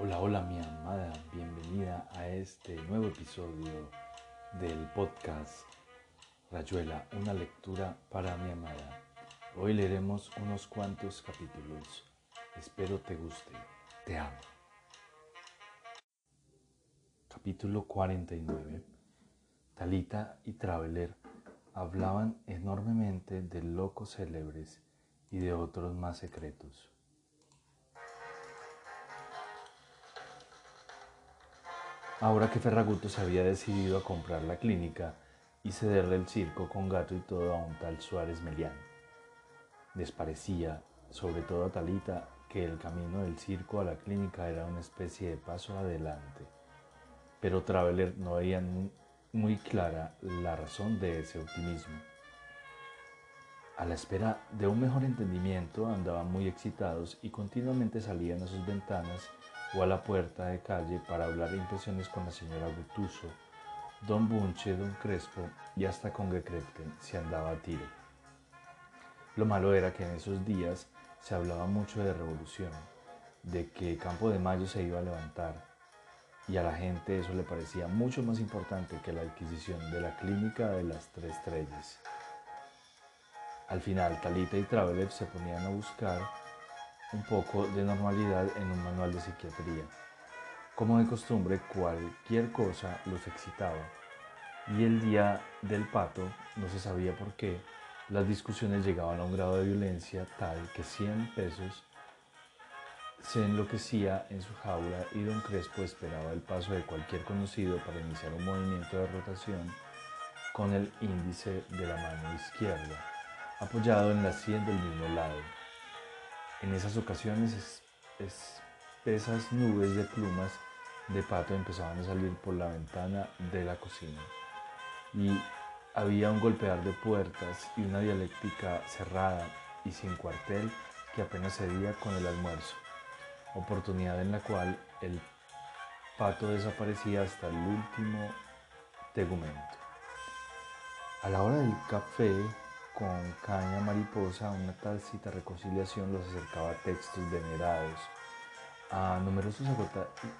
Hola, hola mi amada, bienvenida a este nuevo episodio del podcast Rayuela, una lectura para mi amada. Hoy leeremos unos cuantos capítulos. Espero te guste. Te amo. Capítulo 49. Talita y Traveler hablaban enormemente de locos célebres y de otros más secretos. Ahora que Ferraguto se había decidido a comprar la clínica y cederle el circo con gato y todo a un tal Suárez Melián, les parecía, sobre todo a Talita, que el camino del circo a la clínica era una especie de paso adelante. Pero Traveler no veía muy clara la razón de ese optimismo. A la espera de un mejor entendimiento andaban muy excitados y continuamente salían a sus ventanas o a la puerta de calle para hablar impresiones con la señora Gutuso, don Bunche, don Crespo y hasta con Gekrepten se andaba a tiro. Lo malo era que en esos días se hablaba mucho de revolución, de que Campo de Mayo se iba a levantar, y a la gente eso le parecía mucho más importante que la adquisición de la clínica de las Tres Estrellas. Al final, Talita y Traveler se ponían a buscar un poco de normalidad en un manual de psiquiatría. Como de costumbre, cualquier cosa los excitaba. Y el día del pato, no se sabía por qué, las discusiones llegaban a un grado de violencia tal que 100 pesos se enloquecía en su jaula y don Crespo esperaba el paso de cualquier conocido para iniciar un movimiento de rotación con el índice de la mano izquierda, apoyado en la sien del mismo lado. En esas ocasiones espesas nubes de plumas de pato empezaban a salir por la ventana de la cocina y había un golpear de puertas y una dialéctica cerrada y sin cuartel que apenas cedía con el almuerzo, oportunidad en la cual el pato desaparecía hasta el último tegumento. A la hora del café, con caña mariposa, una tacita reconciliación los acercaba a textos venerados, a numerosos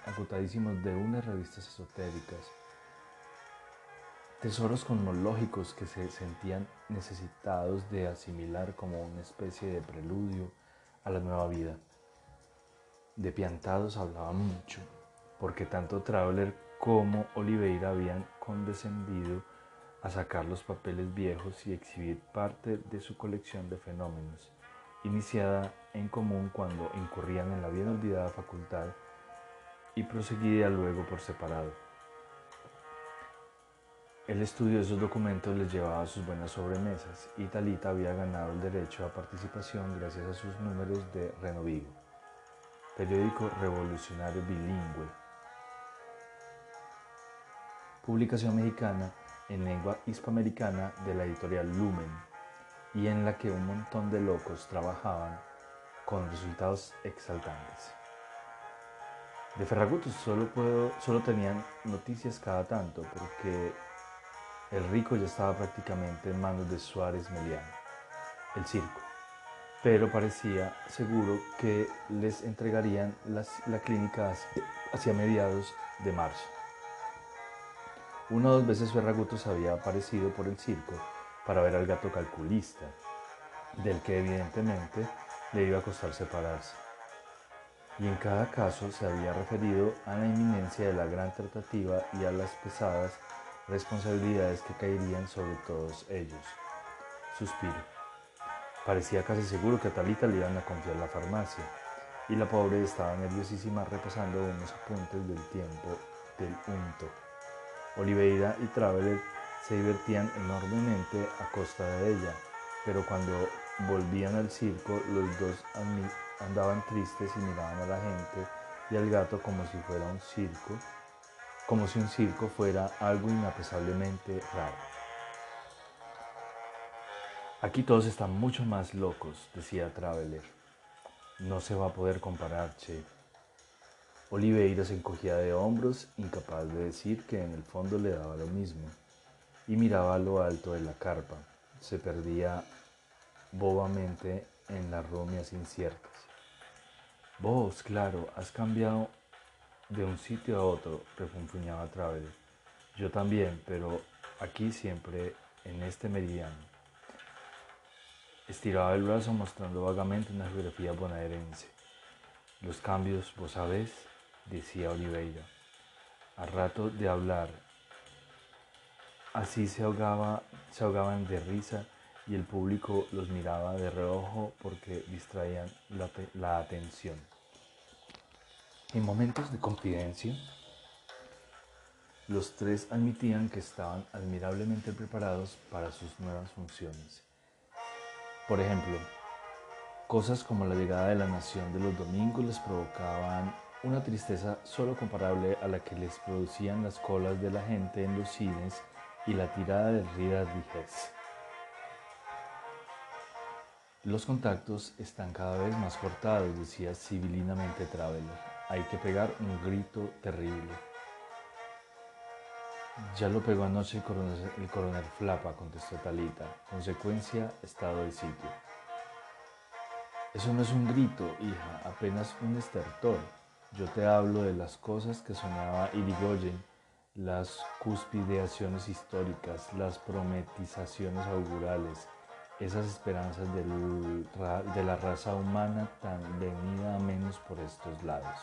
agotadísimos de unas revistas esotéricas, tesoros cosmológicos que se sentían necesitados de asimilar como una especie de preludio a la nueva vida. De piantados hablaba mucho, porque tanto Traveler como Oliveira habían condescendido a sacar los papeles viejos y exhibir parte de su colección de fenómenos, iniciada en común cuando incurrían en la bien olvidada facultad y proseguida luego por separado. El estudio de esos documentos les llevaba a sus buenas sobremesas y Talita había ganado el derecho a participación gracias a sus números de Renovigo, periódico revolucionario bilingüe, publicación mexicana en lengua hispanoamericana de la editorial Lumen y en la que un montón de locos trabajaban con resultados exaltantes. De Ferragut solo, solo tenían noticias cada tanto porque el rico ya estaba prácticamente en manos de Suárez Melián, el circo, pero parecía seguro que les entregarían la clínica hacia mediados de marzo. Una o dos veces Ferraguto se había aparecido por el circo para ver al gato calculista, del que evidentemente le iba a costar separarse. Y en cada caso se había referido a la inminencia de la gran tratativa y a las pesadas responsabilidades que caerían sobre todos ellos. Suspiro. Parecía casi seguro que a Talita le iban a confiar la farmacia, y la pobre estaba nerviosísima repasando unos apuntes del tiempo del unto. Oliveira y Traveler se divertían enormemente a costa de ella, pero cuando volvían al circo los dos andaban tristes y miraban a la gente y al gato como si fuera un circo, como si un circo fuera algo inapesablemente raro. Aquí todos están mucho más locos, decía Traveler. No se va a poder comparar, che. Oliveira se encogía de hombros, incapaz de decir que en el fondo le daba lo mismo, y miraba a lo alto de la carpa. Se perdía bobamente en las rumias inciertas. Vos, claro, has cambiado de un sitio a otro, refunfuñaba Traveler. Yo también, pero aquí siempre en este meridiano. Estiraba el brazo mostrando vagamente una geografía bonaerense. Los cambios, vos sabés, decía Oliveira. A rato de hablar, así se, ahogaba, se ahogaban de risa y el público los miraba de reojo porque distraían la, la atención. En momentos de confidencia, los tres admitían que estaban admirablemente preparados para sus nuevas funciones. Por ejemplo, cosas como la llegada de la nación de los domingos les provocaban una tristeza solo comparable a la que les producían las colas de la gente en los cines y la tirada de ridas Digest. Los contactos están cada vez más cortados, decía civilinamente Traveler. Hay que pegar un grito terrible. Ya lo pegó anoche el coronel, el coronel Flapa, contestó Talita. Consecuencia, estado de sitio. Eso no es un grito, hija, apenas un estertor. Yo te hablo de las cosas que soñaba Irigoyen, las cuspideaciones históricas, las prometizaciones augurales, esas esperanzas de la raza humana tan venida a menos por estos lados.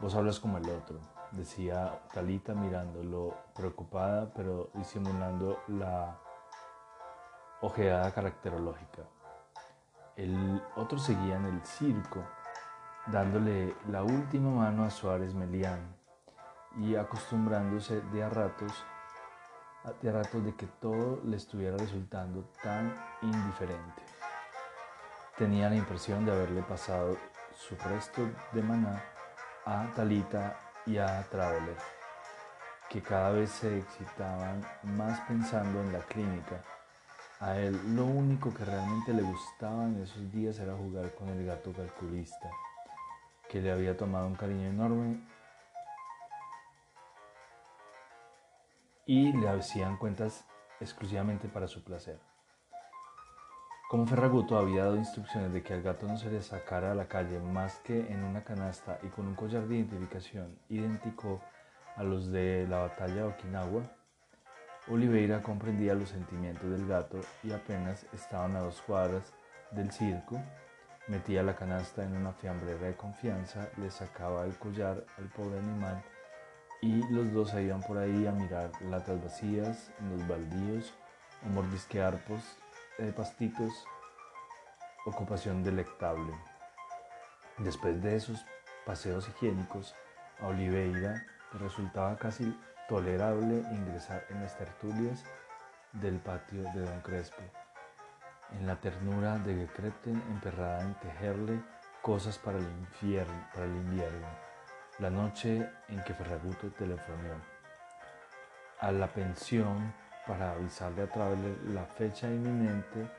Vos hablas como el otro, decía Talita mirándolo preocupada, pero disimulando la ojeada caracterológica. El otro seguía en el circo, dándole la última mano a Suárez Melián y acostumbrándose de a ratos de a ratos de que todo le estuviera resultando tan indiferente. Tenía la impresión de haberle pasado su resto de maná a Talita y a Traveler, que cada vez se excitaban más pensando en la clínica. A él lo único que realmente le gustaba en esos días era jugar con el gato calculista, que le había tomado un cariño enorme y le hacían cuentas exclusivamente para su placer. Como Ferraguto había dado instrucciones de que al gato no se le sacara a la calle más que en una canasta y con un collar de identificación idéntico a los de la batalla de Okinawa, Oliveira comprendía los sentimientos del gato y apenas estaban a dos cuadras del circo, metía la canasta en una fiambrera de confianza, le sacaba el collar al pobre animal y los dos se iban por ahí a mirar latas vacías en los baldíos o mordisquear de pastitos, ocupación delectable. Después de esos paseos higiénicos, a Oliveira resultaba casi tolerable ingresar en las tertulias del patio de Don Crespo, en la ternura de Gekrepten emperrada en tejerle cosas para el, infierno, para el invierno, la noche en que Ferraguto telefonó a la pensión para avisarle a Traveler la fecha inminente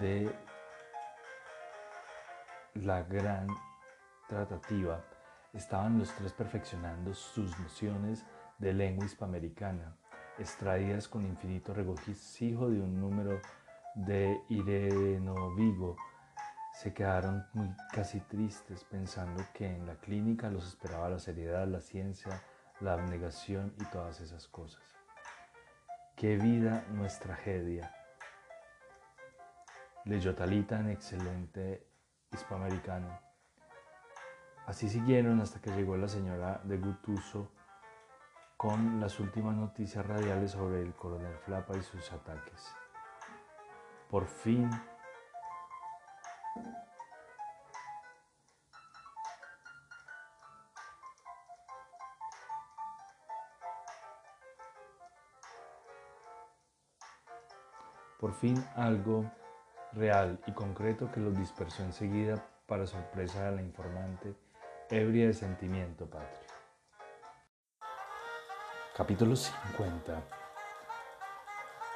de la gran tratativa. Estaban los tres perfeccionando sus nociones de lengua hispanoamericana, extraídas con infinito regocijo de un número de Ireno Vigo. Se quedaron muy casi tristes pensando que en la clínica los esperaba la seriedad, la ciencia, la abnegación y todas esas cosas. Qué vida no es tragedia. Leyó Talita en excelente hispanoamericano. Así siguieron hasta que llegó la señora de Gutuso con las últimas noticias radiales sobre el coronel Flapa y sus ataques. Por fin Por fin algo real y concreto que los dispersó enseguida para sorpresa de la informante, ebria de sentimiento patrio. Capítulo 50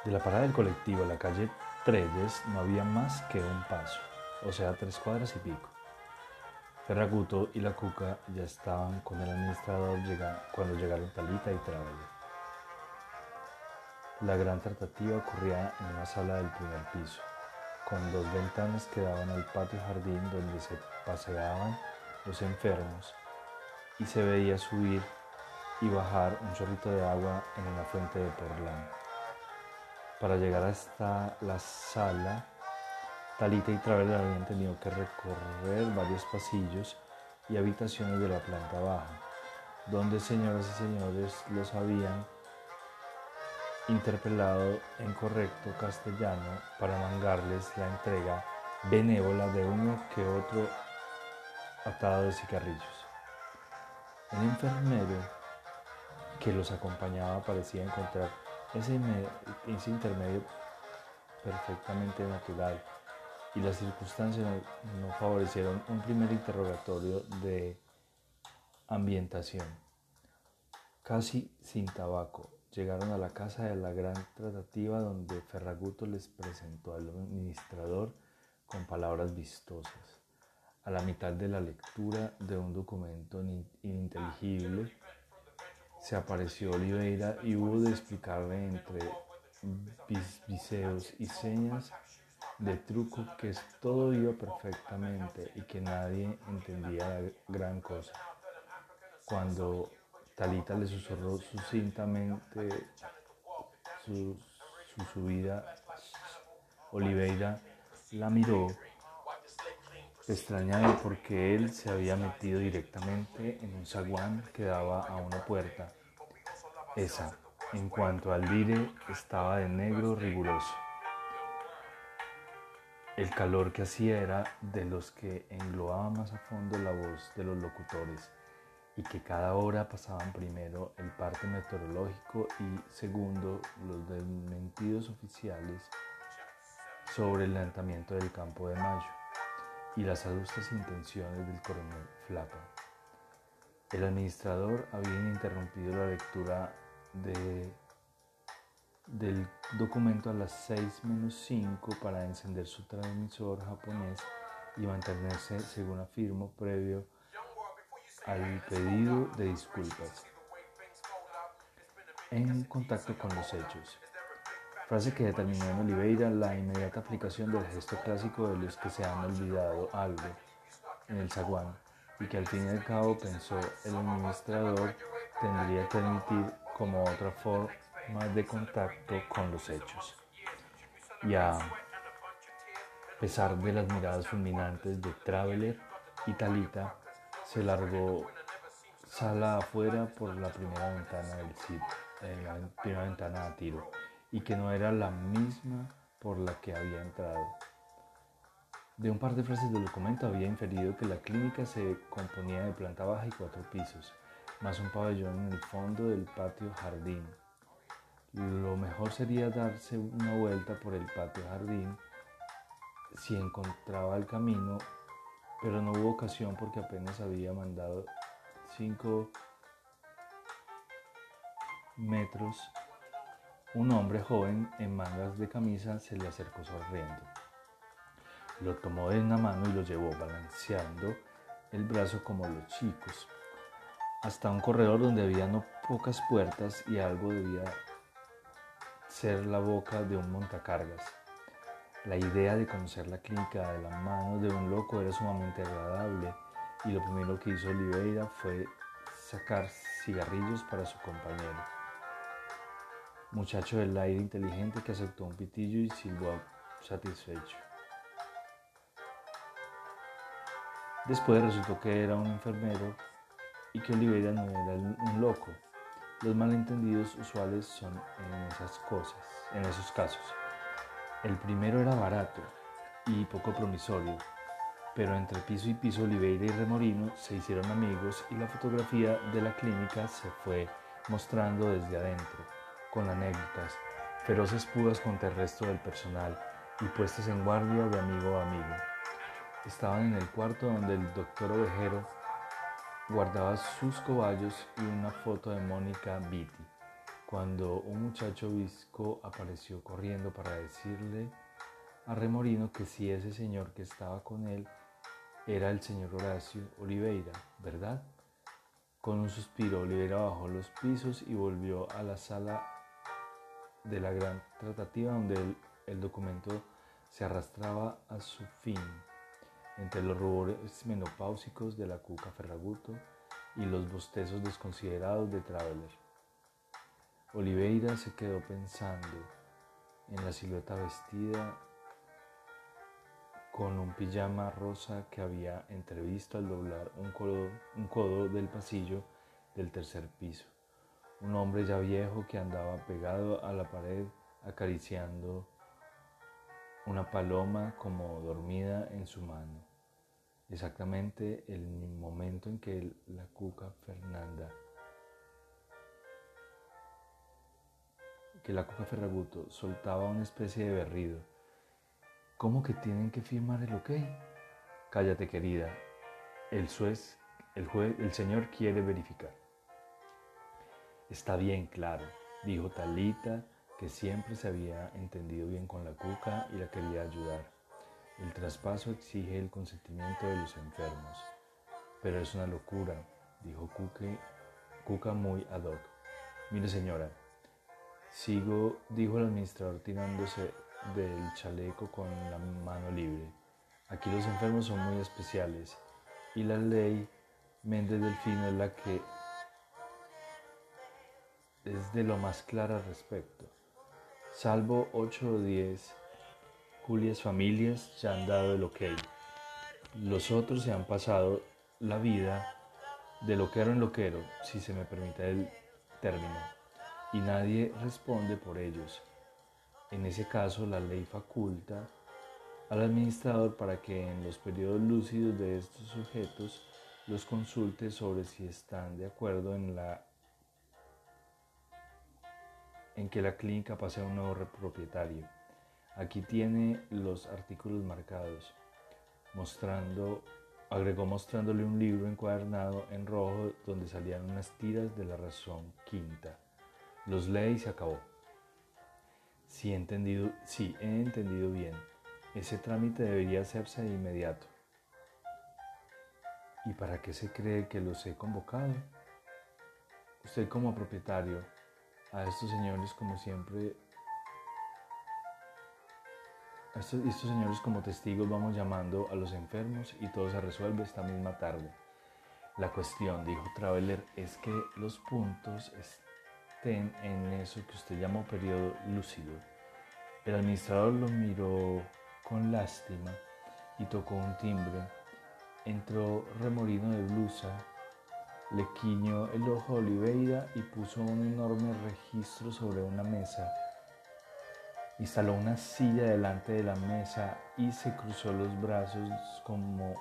De la parada del colectivo a la calle Trelles no había más que un paso, o sea, tres cuadras y pico. Ferraguto y la Cuca ya estaban con el administrador cuando llegaron Talita y Traveler. La gran tratativa ocurría en una sala del primer piso, con dos ventanas que daban al patio jardín donde se paseaban los enfermos y se veía subir y bajar un chorrito de agua en una fuente de Portland. Para llegar hasta la sala, Talita y Traveler habían tenido que recorrer varios pasillos y habitaciones de la planta baja, donde señoras y señores los habían interpelado en correcto castellano para mangarles la entrega benévola de uno que otro atado de cigarrillos. El enfermero que los acompañaba parecía encontrar ese, ese intermedio perfectamente natural y las circunstancias no favorecieron un primer interrogatorio de ambientación. Casi sin tabaco, llegaron a la casa de la gran tratativa donde Ferraguto les presentó al administrador con palabras vistosas. A la mitad de la lectura de un documento ininteligible, se apareció Oliveira y hubo de explicarle entre viseos y señas de truco que todo iba perfectamente y que nadie entendía gran cosa. Cuando Talita le susurró sucintamente su, su subida, Oliveira la miró extrañado porque él se había metido directamente en un zaguán que daba a una puerta. Esa, en cuanto al vire, estaba de negro riguroso. El calor que hacía era de los que englobaba más a fondo la voz de los locutores y que cada hora pasaban primero el parte meteorológico y segundo los desmentidos oficiales sobre el levantamiento del campo de mayo y las adustas intenciones del coronel Flapa. El administrador había interrumpido la lectura de del documento a las 6 menos 5 para encender su transmisor japonés y mantenerse, según afirmo, previo al pedido de disculpas. En contacto con los hechos. Frase que determinó en Oliveira la inmediata aplicación del gesto clásico de los que se han olvidado algo en el zaguán y que al fin y al cabo pensó el administrador tendría que admitir como otra forma de contacto con los hechos. Y a pesar de las miradas fulminantes de Traveler y Talita, se largó sala afuera por la primera ventana del sitio, en la primera ventana a tiro, y que no era la misma por la que había entrado. De un par de frases del documento había inferido que la clínica se componía de planta baja y cuatro pisos, más un pabellón en el fondo del patio jardín lo mejor sería darse una vuelta por el patio jardín si encontraba el camino, pero no hubo ocasión porque apenas había mandado cinco metros. Un hombre joven en mangas de camisa se le acercó sonriendo. Lo tomó de una mano y lo llevó balanceando el brazo como los chicos, hasta un corredor donde había no pocas puertas y algo debía ser la boca de un montacargas. La idea de conocer la clínica de la mano de un loco era sumamente agradable y lo primero que hizo Oliveira fue sacar cigarrillos para su compañero. Muchacho del aire inteligente que aceptó un pitillo y silbó satisfecho. Después resultó que era un enfermero y que Oliveira no era un loco, los malentendidos usuales son en esas cosas, en esos casos. El primero era barato y poco promisorio, pero entre piso y piso Oliveira y Remorino se hicieron amigos y la fotografía de la clínica se fue mostrando desde adentro, con anécdotas, feroces pudas contra el resto del personal y puestas en guardia de amigo a amigo. Estaban en el cuarto donde el doctor Ovejero guardaba sus cobayos y una foto de Mónica Vitti, cuando un muchacho visco apareció corriendo para decirle a Remorino que si ese señor que estaba con él era el señor Horacio Oliveira, ¿verdad? Con un suspiro, Oliveira bajó los pisos y volvió a la sala de la gran tratativa donde el, documento se arrastraba a su fin entre los rubores menopáusicos de la cuca Ferraguto y los bostezos desconsiderados de Traveler. Oliveira se quedó pensando en la silueta vestida con un pijama rosa que había entrevisto al doblar un codo del pasillo del tercer piso. Un hombre ya viejo que andaba pegado a la pared acariciando una paloma como dormida en su mano. Exactamente el momento en que la cuca Fernanda, que la cuca Ferraguto soltaba una especie de berrido. ¿Cómo que tienen que firmar el ok? Cállate querida, el juez, el juez, el señor quiere verificar. Está bien, claro, dijo Talita que siempre se había entendido bien con la cuca y la quería ayudar. El traspaso exige el consentimiento de los enfermos. Pero es una locura, dijo Cuca muy ad hoc. Mire señora, sigo, dijo el administrador tirándose del chaleco con la mano libre. Aquí los enfermos son muy especiales y la ley Méndez Delfino es la que es de lo más clara al respecto. Salvo 8 o 10 Julias familias ya han dado el ok. Los otros se han pasado la vida de loquero en loquero, si se me permite el término, y nadie responde por ellos. En ese caso, la ley faculta al administrador para que en los periodos lúcidos de estos sujetos los consulte sobre si están de acuerdo en la en que la clínica pase a un nuevo propietario. Aquí tiene los artículos marcados, mostrando, agregó mostrándole un libro encuadernado en rojo donde salían unas tiras de la razón quinta. Los lee y se acabó. He entendido, sí, he entendido bien. Ese trámite debería hacerse de inmediato. ¿Y para qué se cree que los he convocado? Usted como propietario a estos señores como siempre, a estos, señores como testigos vamos llamando a los enfermos y todo se resuelve esta misma tarde. La cuestión, dijo Traveler, es que los puntos estén en eso que usted llamó periodo lúcido. El administrador lo miró con lástima y tocó un timbre. Entró remorino de blusa, le quiñó el ojo a Oliveira y puso un enorme registro sobre una mesa. Instaló una silla delante de la mesa y se cruzó los brazos como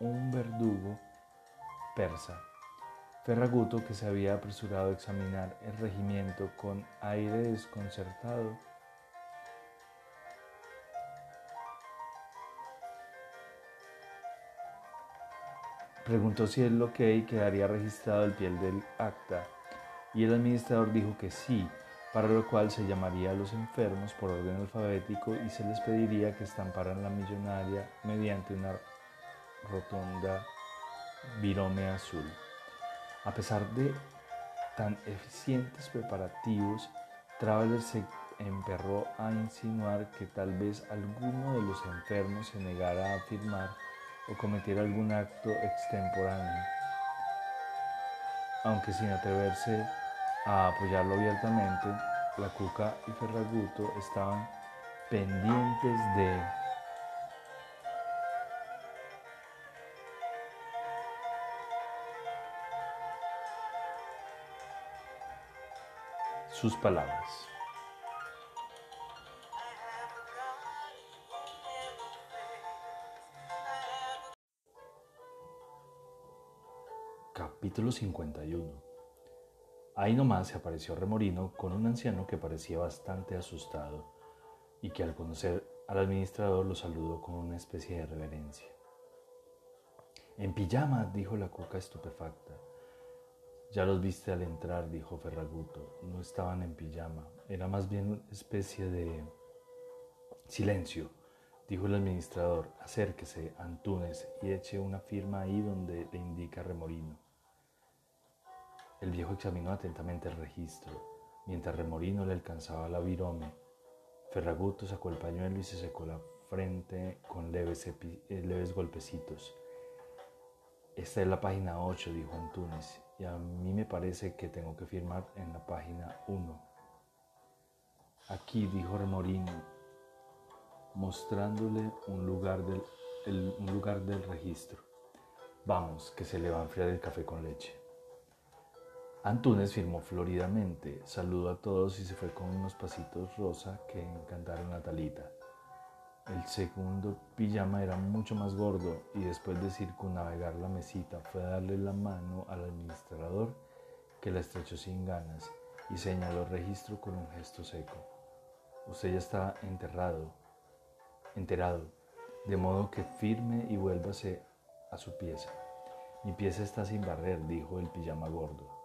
un verdugo persa. Ferraguto, que se había apresurado a examinar el regimiento con aire desconcertado, Preguntó si el ok quedaría registrado al pie del acta y el administrador dijo que sí, para lo cual se llamaría a los enfermos por orden alfabético y se les pediría que estamparan la millonaria mediante una rotonda virome azul. A pesar de tan eficientes preparativos, Traveler se emperró a insinuar que tal vez alguno de los enfermos se negara a firmar o cometer algún acto extemporáneo, aunque sin atreverse a apoyarlo abiertamente, la Cuca y Ferraguto estaban pendientes de sus palabras. Capítulo 51 Ahí nomás se apareció Remorino con un anciano que parecía bastante asustado y que al conocer al administrador lo saludó con una especie de reverencia. En pijama, dijo la cuca estupefacta. Ya los viste al entrar, dijo Ferraguto. No estaban en pijama, era más bien una especie de... Silencio, dijo el administrador. Acérquese, Antunes, y eche una firma ahí donde le indica Remorino. El viejo examinó atentamente el registro, mientras Remorino le alcanzaba la virome. Ferraguto sacó el pañuelo y se secó la frente con leves, eh, golpecitos. Esta es la página 8, dijo Antunes, y a mí me parece que tengo que firmar en la página 1. Aquí, dijo Remorino, mostrándole un lugar del registro. Vamos, que se le va a enfriar el café con leche. Antunes firmó floridamente, saludó a todos y se fue con unos pasitos rosa que encantaron a Talita. El segundo pijama era mucho más gordo y después de circunnavegar la mesita fue a darle la mano al administrador que la estrechó sin ganas y señaló registro con un gesto seco. Usted ya está enterrado, enterado, de modo que firme y vuélvase a su pieza. Mi pieza está sin barrer, dijo el pijama gordo.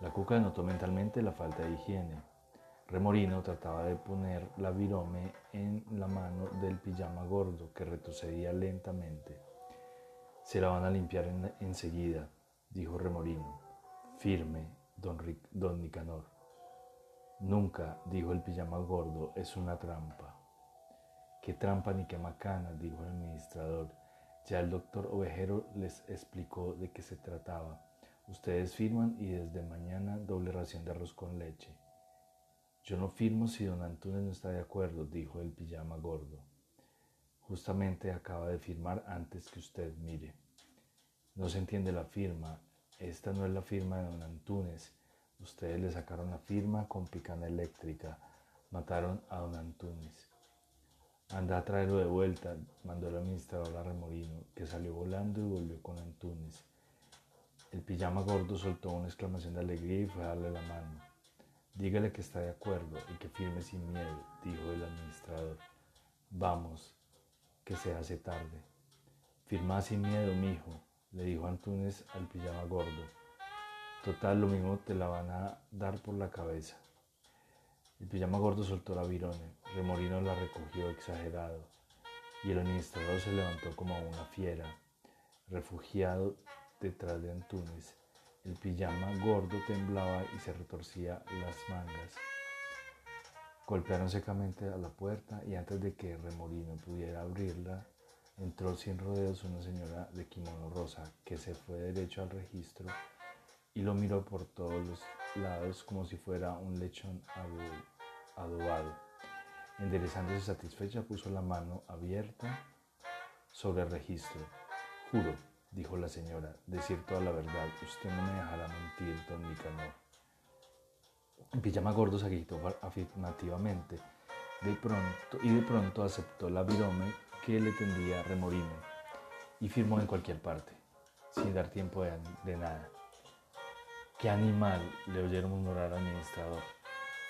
La cuca notó mentalmente la falta de higiene. Remorino trataba de poner la virome en la mano del pijama gordo que retrocedía lentamente. Se la van a limpiar enseguida, dijo Remorino. Firme, don, don Nicanor. Nunca, dijo el pijama gordo, es una trampa. Qué trampa ni qué macana, dijo el administrador. Ya el doctor Ovejero les explicó de qué se trataba. Ustedes firman y desde mañana doble ración de arroz con leche. Yo no firmo si don Antunes no está de acuerdo, dijo el pijama gordo. Justamente acaba de firmar antes que usted mire. No se entiende la firma. Esta no es la firma de don Antunes. Ustedes le sacaron la firma con picana eléctrica. Mataron a don Antunes. Anda a traerlo de vuelta, mandó el administrador a Remorino, que salió volando y volvió con Antunes. El pijama gordo soltó una exclamación de alegría y fue a darle la mano. Dígale que está de acuerdo y que firme sin miedo, dijo el administrador. Vamos, que se hace tarde. Firma sin miedo, mijo, le dijo Antunes al pijama gordo. Total, lo mismo te la van a dar por la cabeza. El pijama gordo soltó la virone, Remorino la recogió exagerado, y el administrador se levantó como una fiera, refugiado detrás de Antunes. El pijama gordo temblaba y se retorcía las mangas. Golpearon secamente a la puerta y antes de que Remorino pudiera abrirla, entró sin rodeos una señora de kimono rosa que se fue derecho al registro y lo miró por todos los lados como si fuera un lechón adobado. Enderezándose satisfecha, puso la mano abierta sobre el registro. Juro, dijo la señora, decir toda la verdad. Usted no me dejará mentir, don Nicanor. Pijama gordo se agitó afirmativamente de pronto, y de pronto aceptó la virome que le tendía Remorino y firmó en cualquier parte, sin dar tiempo de nada. ¡Qué animal! le oyeron murmurar al administrador.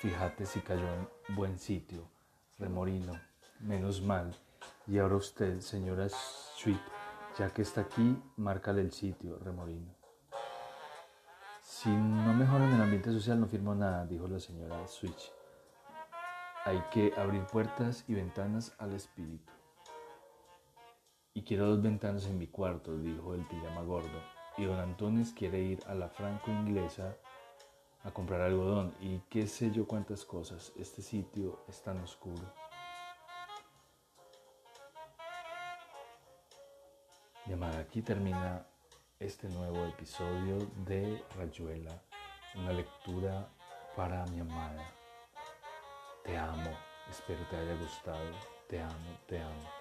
Fíjate si cayó en buen sitio, remorino. Menos mal. Y ahora usted, señora Sweet, ya que está aquí, márcale el sitio, remorino. Si no mejoran el ambiente social, no firmo nada, dijo la señora Switch. Hay que abrir puertas y ventanas al espíritu. Y quiero dos ventanas en mi cuarto, dijo el pijama gordo y don Antunes quiere ir a la franco-inglesa a comprar algodón y qué sé yo cuántas cosas. Este sitio es tan oscuro. Y aquí termina este nuevo episodio de Rayuela, una lectura para mi amada. Te amo, espero te haya gustado, te amo, te amo.